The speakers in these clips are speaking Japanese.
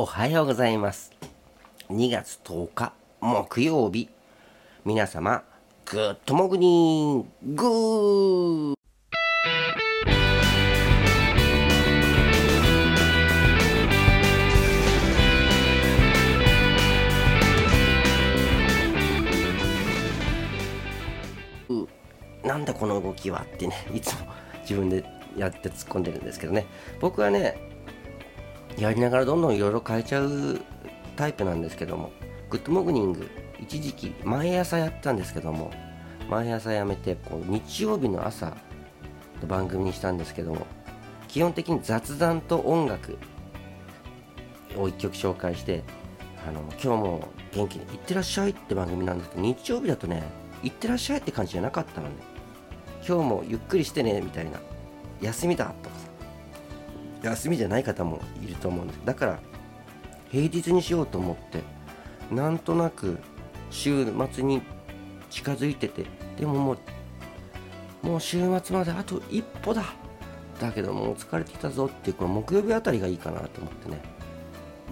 おはようございます。2月10日木曜日。皆様 Good morning。ーなんだこの動きはってねいつも自分でやって突っ込んでるんですけどね。僕はねやりながらどんどんいろいろ変えちゃうタイプなんですけどもグッドモグニング一時期毎朝やったんですけども毎朝やめてこう日曜日の朝の番組にしたんですけども基本的に雑談と音楽を1曲紹介してあの今日も元気に「いってらっしゃい」って番組なんですけど日曜日だとね「いってらっしゃい」って感じじゃなかったのね。今日もゆっくりしてねみたいな。休みだと休みじゃない方もいると思うんですだから平日にしようと思ってなんとなく週末に近づいててでももうもう週末まであと一歩だ。だけどもう疲れてきたぞっていうこの木曜日あたりがいいかなと思ってね。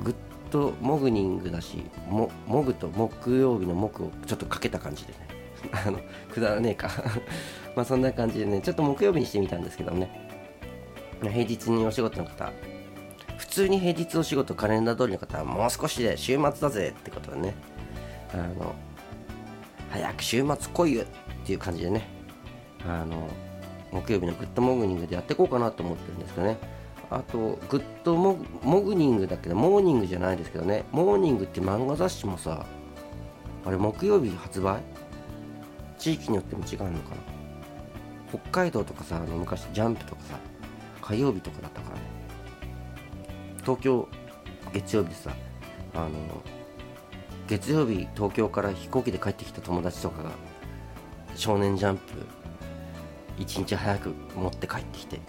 ぐっとモグニングだしもモグと木曜日の木をちょっとかけた感じでね。あのくだらねえか。まあそんな感じでねちょっと木曜日にしてみたんですけどね。平日にお仕事の方普通に平日お仕事カレンダー通りの方はもう少しで週末だぜってことでねあの早く週末来いよっていう感じでねあの木曜日のグッドモグニングでやっていこうかなと思ってるんですけどね。あとグッドモグニングだけどモーニングじゃないですけどねモーニングって漫画雑誌もさあれ木曜日発売？地域によっても違うのかな？北海道とかさあの昔ジャンプとかさ火曜日とかだったからね。東京月曜日でさあの月曜日東京から飛行機で帰ってきた友達とかが少年ジャンプ一日早く持って帰ってきて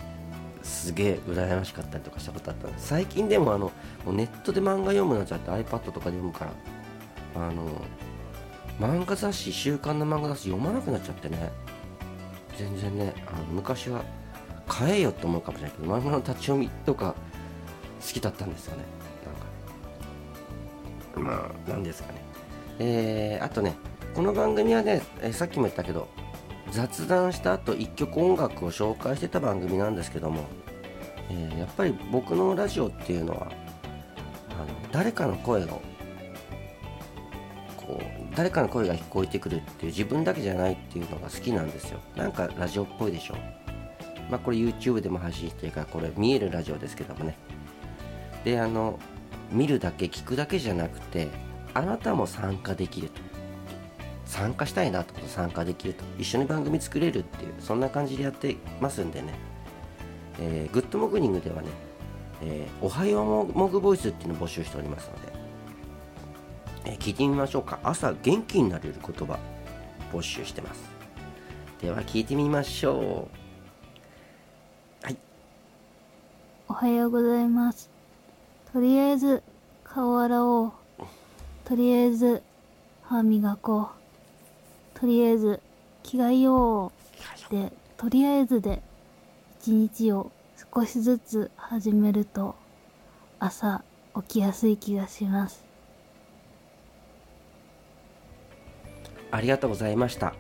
すげえ羨ましかったりとかしたことあった。最近でもあのもうネットで漫画読むなっちゃって iPad とかで読むからあの漫画雑誌週刊の漫画雑誌読まなくなっちゃってね。全然ねあの昔は買えよって思うかもしれないけど漫画の立ち読みとか好きだったんですよね。なんか。まあ。なんですかね。えー、あとねこの番組はね、えー、さっきも言ったけど雑談した後一曲音楽を紹介してた番組なんですけども、えー、やっぱり僕のラジオっていうのはあの誰かの声をこう誰かの声が聞こえてくるっていう自分だけじゃないっていうのが好きなんですよ。なんかラジオっぽいでしょまあこれ YouTube でも配信してるからこれ見えるラジオですけどもね。であの見るだけ聞くだけじゃなくてあなたも参加できると。参加したいなってこと参加できると。一緒に番組作れるっていうそんな感じでやってますんでね、えー、グッドモグニングではね、えー、おはようモグボイスっていうのを募集しておりますので、えー、聞いてみましょうか。朝元気になれる言葉募集してます。では聞いてみましょうはいおはようございます。とりあえず顔洗おう。とりあえず歯磨こう。とりあえず着替えよう。でとりあえずで一日を少しずつ始めると朝起きやすい気がします。ありがとうございました。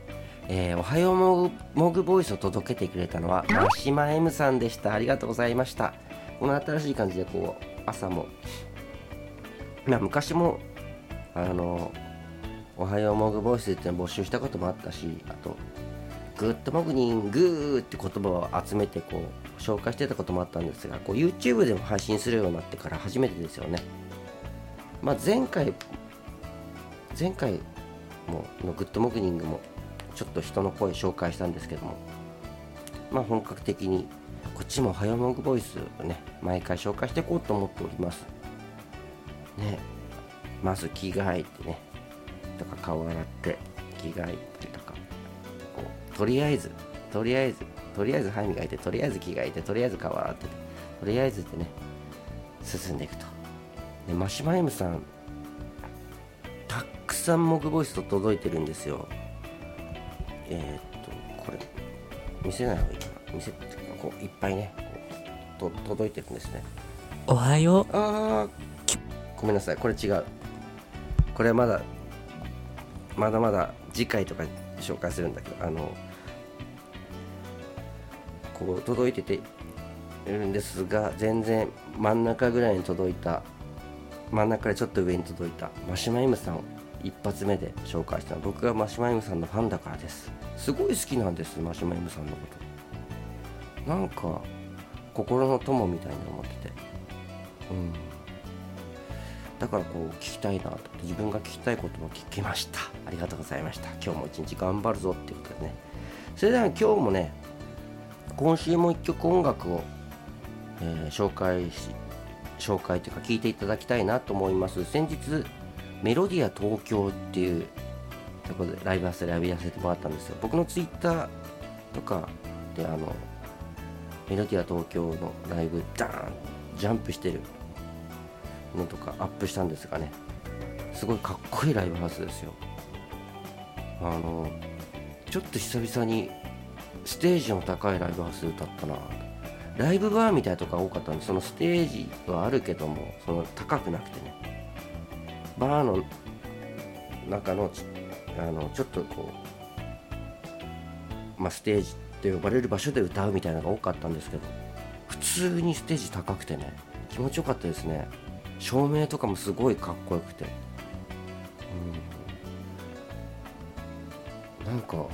えー、おはようモグモグボイスを届けてくれたのはマシマ M さんでした。ありがとうございました。この新しい感じでこう朝も。まあ昔もあのおはようモグボイスっての募集したこともあったしあとグッドモグニングーって言葉を集めてこう紹介してたこともあったんですがこう YouTube でも配信するようになってから初めてですよね。まあ前回前回ものグッドモグニングもちょっと人の声紹介したんですけどもまあ本格的にこっちもおはモグボイスをね毎回紹介していこうと思っております。ねまず着替えてねとか顔洗って着替えてとかこうとりあえずとりあえずとりあえず歯磨いてとりあえず着替えてとりあえず顔洗っててとりあえずでね進んでいくと。でマシュマイムさんたくさんモグボイスと届いてるんですよ。えー、っとこれ見せない方がいいかな。見せてこういっぱいねこうと届いてるんですね。おはよう。あごめんなさい。これ違う。これはまだまだまだ次回とか紹介するんだけどあのこう届いてているんですが全然真ん中ぐらいに届いた真ん中からちょっと上に届いたマシュマイムさんを一発目で紹介した。の僕がマシュマイムさんのファンだからです。すごい好きなんですマシュマイムさんのことなんか心の友みたいに思ってて。うん。だからこう聞きたいなと。自分が聞きたいことも聞きました。ありがとうございました。今日も一日頑張るぞっていうことでね。それでは今日もね今週も一曲音楽を、えー、紹介し紹介というか聞いていただきたいなと思います。先日メロディア東京っていうところでライブハウスでライブやらせてもらったんですよ。僕のツイッターとかであのメロディア東京のライブダーンジャンプしてる。のとかアップしたんですがね。すごいかっこいいライブハウスですよ。あのちょっと久々にステージの高いライブハウス歌ったな。ライブバーみたいなとこが多かったんでそのステージはあるけどもその高くなくてね。バーの中のあのちょっとこう、まあ、ステージって呼ばれる場所で歌うみたいなのが多かったんですけど普通にステージ高くてね気持ちよかったですね。照明とかもすごいかっこよくて。うん。なんか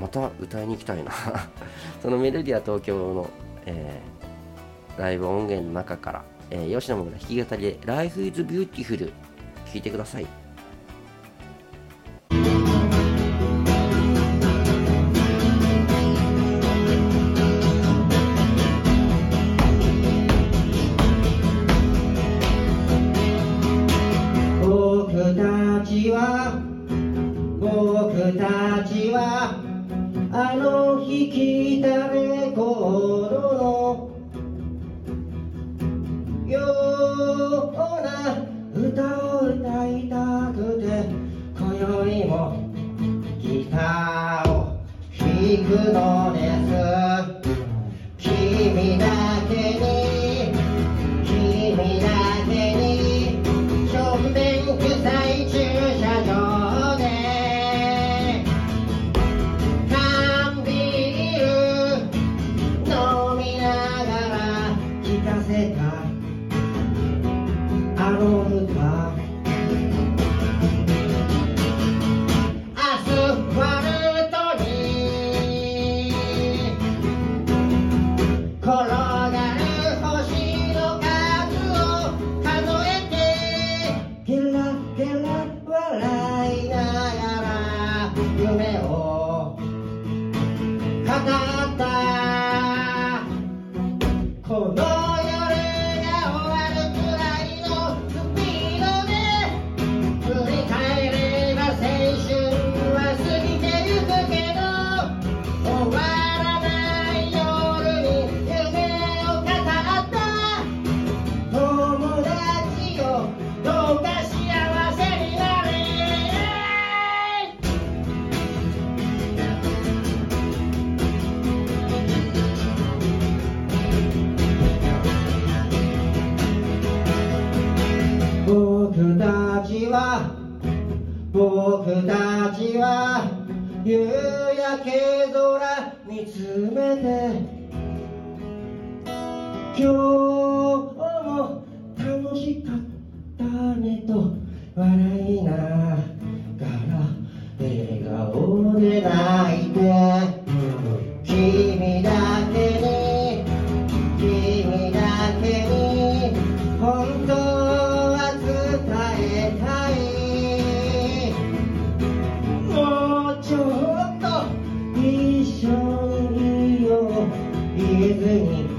また歌いに行きたいな。そのメロディア東京の、えー、ライブ音源の中から、えー、吉野村弾き語りで「Life is Beautiful」聴いてください。あの日聞いたレコードのような歌を歌いたくて今宵もギターを弾くのです。君だ僕たちは夕焼け空見つめて今日も楽しかったねと笑いながら笑顔で泣いて緒にいよう。言えずに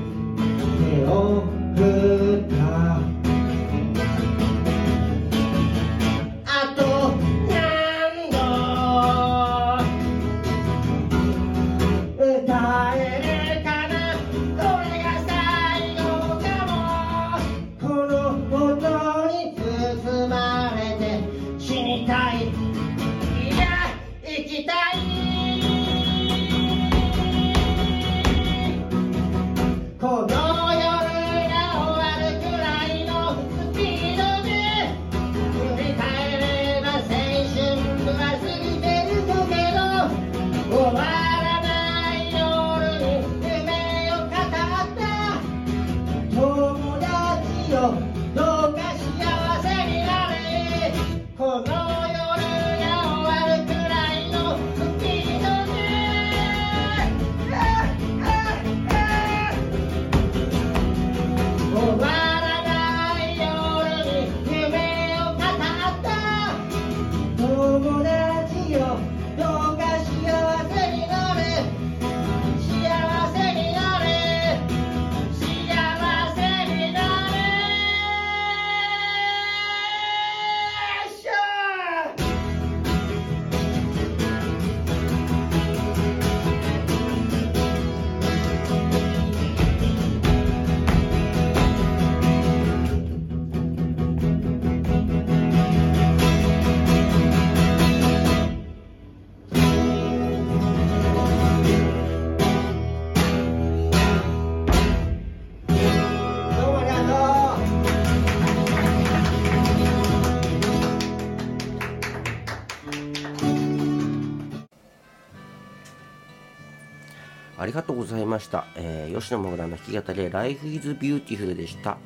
ありがとうございました。えー吉野もぐらの弾き語り Life is Beautiful でした。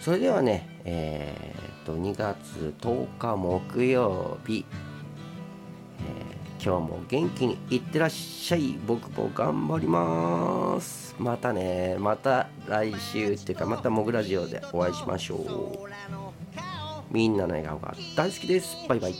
それではね、えーっと、2月10日木曜日、えー今日も元気にいってらっしゃい。僕も頑張ります。またね、また来週っていうか、またモグラジオでお会いしましょう。みんなの笑顔が大好きです。バイバイ。